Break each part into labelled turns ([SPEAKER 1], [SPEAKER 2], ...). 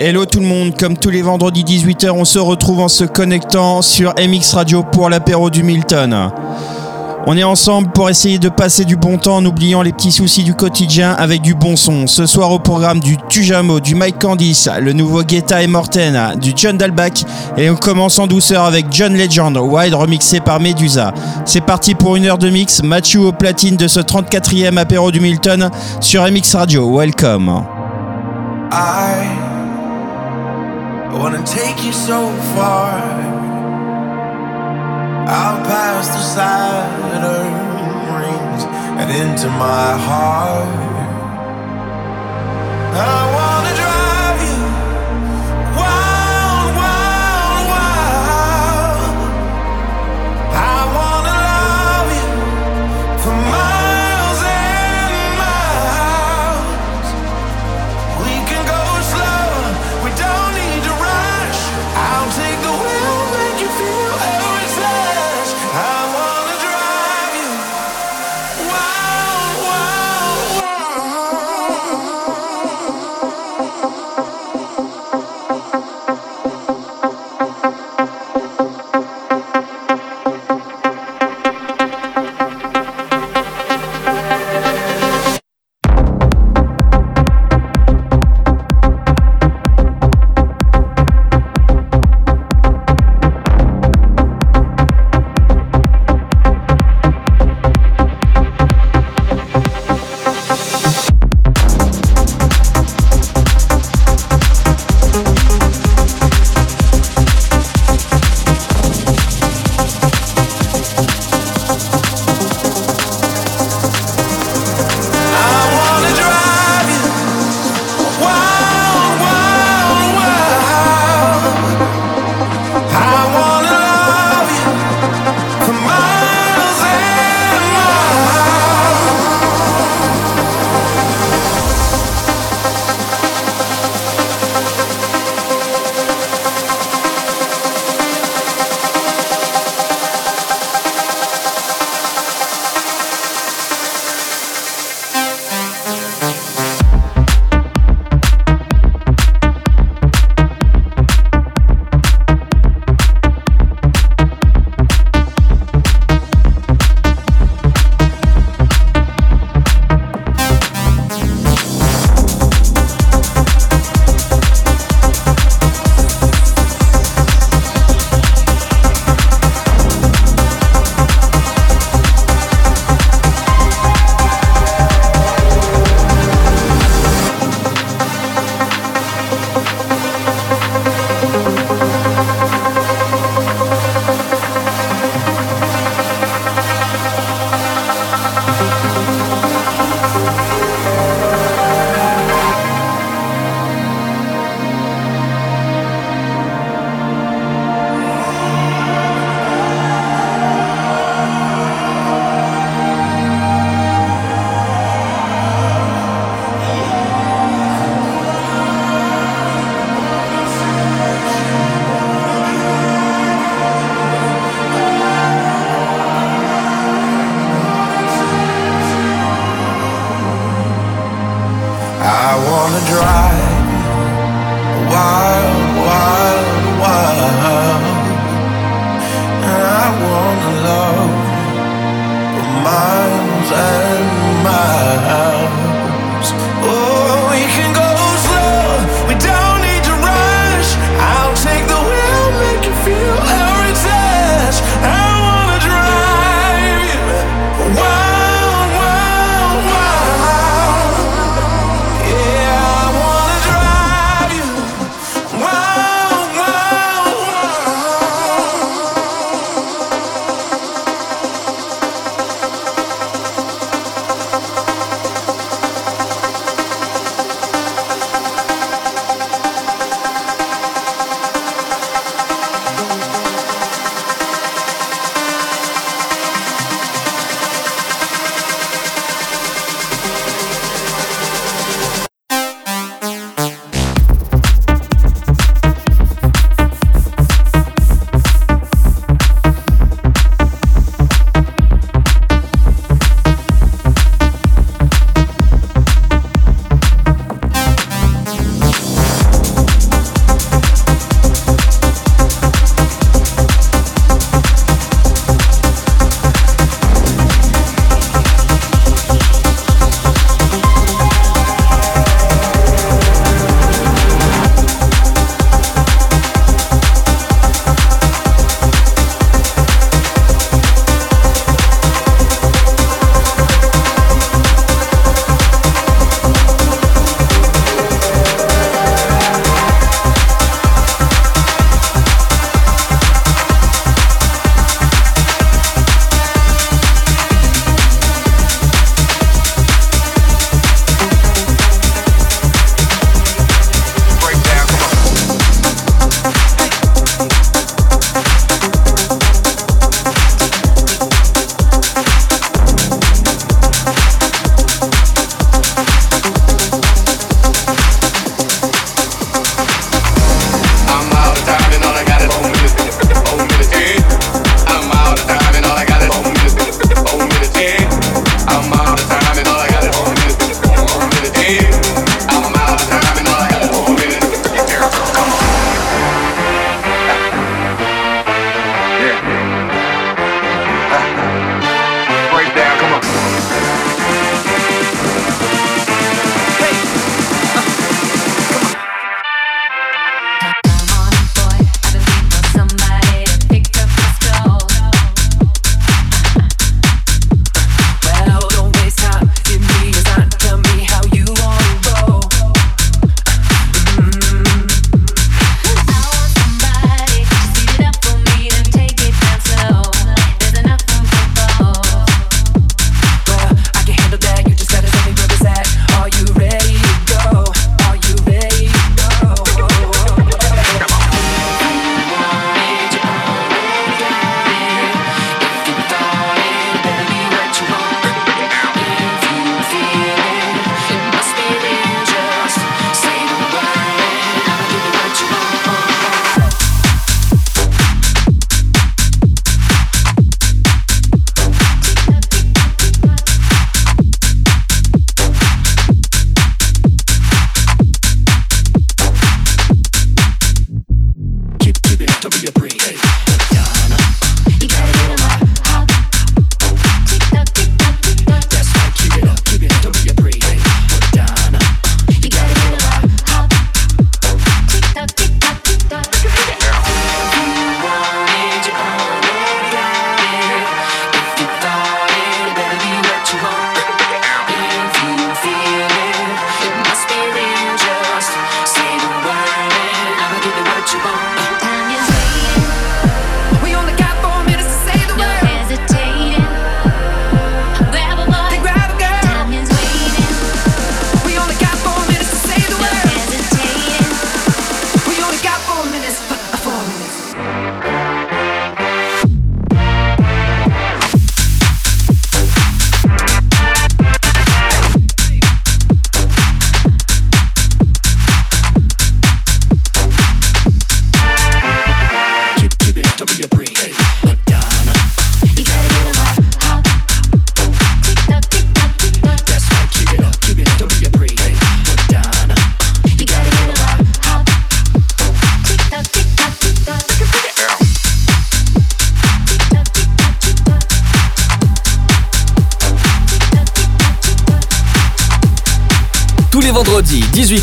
[SPEAKER 1] Hello tout le monde, comme tous les vendredis 18h, on se retrouve en se connectant sur MX Radio pour l'apéro du Milton. On est ensemble pour essayer de passer du bon temps en oubliant les petits soucis du quotidien avec du bon son. Ce soir au programme du Tujamo, du Mike Candice, le nouveau Guetta et Morten, du John Dalbach et on commence en douceur avec John Legend, Wide remixé par Medusa. C'est parti pour une heure de mix, Mathieu au platine de ce 34e apéro du Milton sur MX Radio. Welcome.
[SPEAKER 2] Wanna take you so far out past the Saturn rings and into my heart. I wanna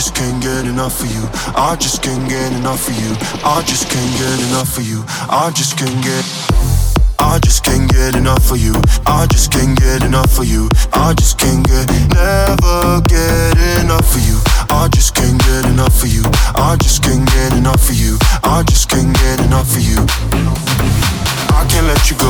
[SPEAKER 3] just can't get enough of you. I just can't get enough of you. I just can't get enough of you. I just can't get. I just can't get enough of you. I just can't get enough of you. I just can't get never get enough of you. I just can't get enough of you. I just can't get enough of you. I just can't get enough of you. I can't let you go.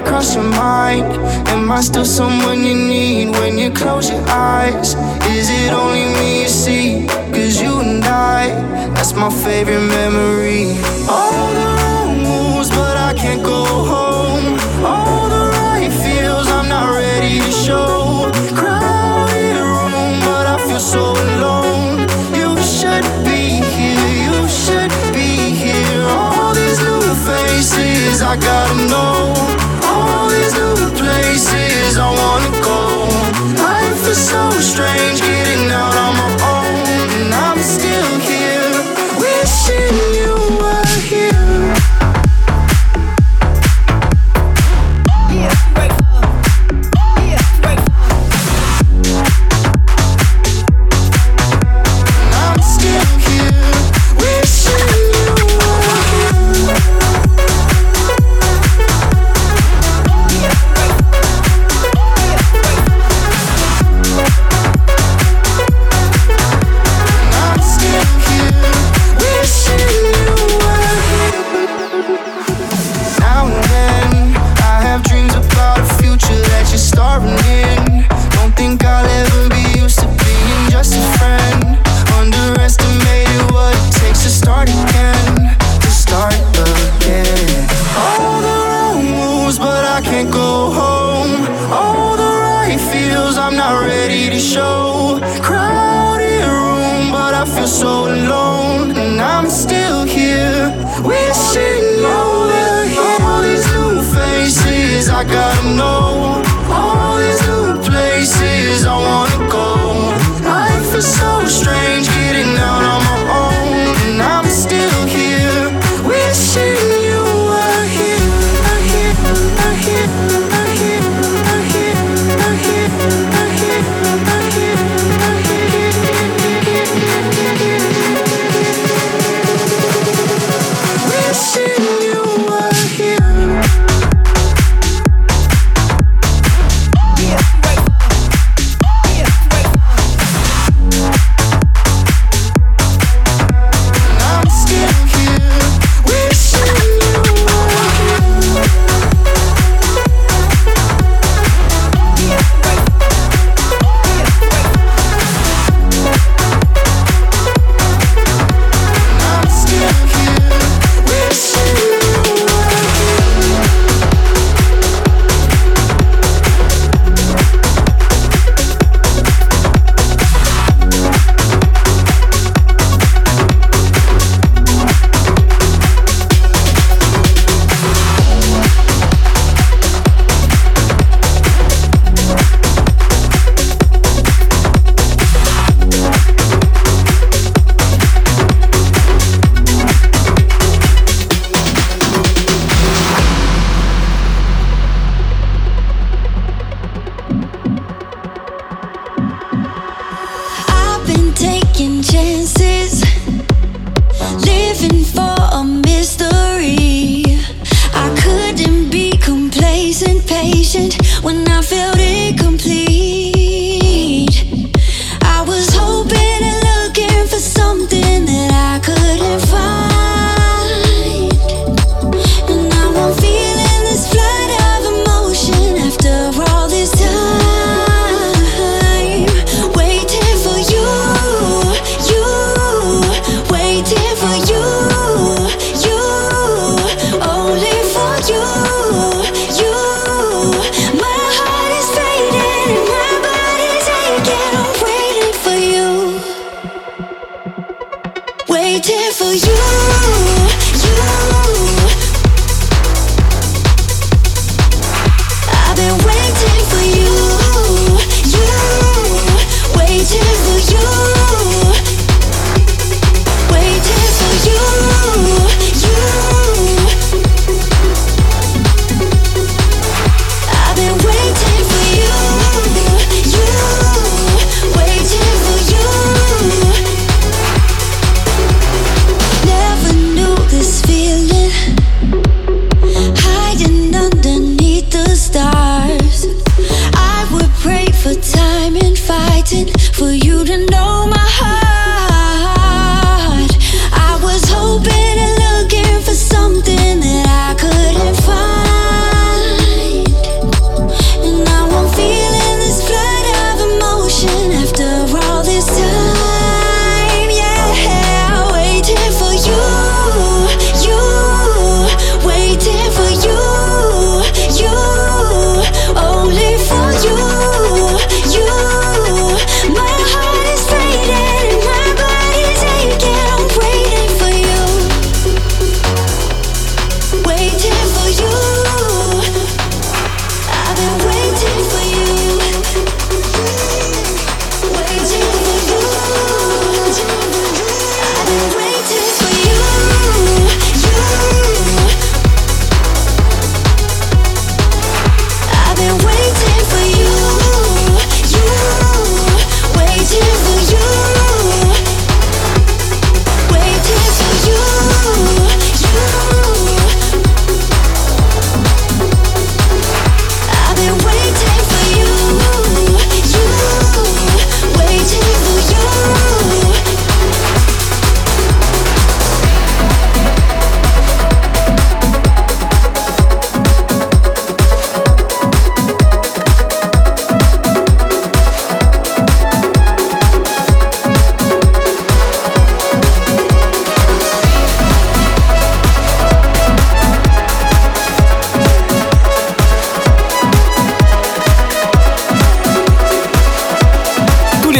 [SPEAKER 4] I cross your mind? Am I still someone you need when you close your eyes? Is it only me you see? Cause you and I, that's my favorite memory. All the wrong moves, but I can't go home.
[SPEAKER 5] All
[SPEAKER 6] the right feels I'm not ready to show. Crowded room, but I
[SPEAKER 7] feel so
[SPEAKER 6] alone. You should be here, you should be here. All these new faces, I gotta know.
[SPEAKER 8] so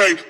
[SPEAKER 8] tape.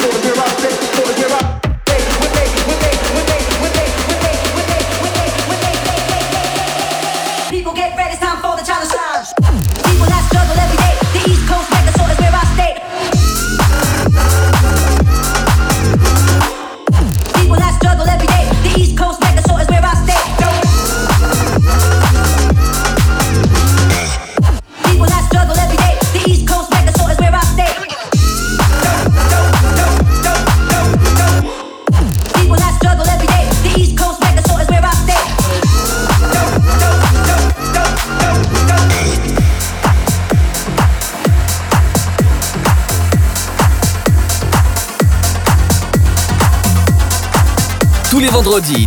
[SPEAKER 9] for the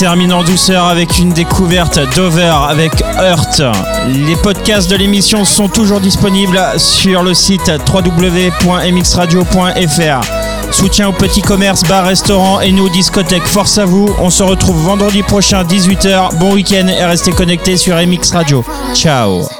[SPEAKER 10] termine en douceur avec une découverte d'Over avec Hurt. Les podcasts de l'émission sont toujours disponibles sur le site www.mxradio.fr. Soutien aux petits commerces, bars, restaurants et nous, discothèques, force à vous. On se retrouve vendredi prochain, 18h. Bon week-end et restez connectés sur MX Radio. Ciao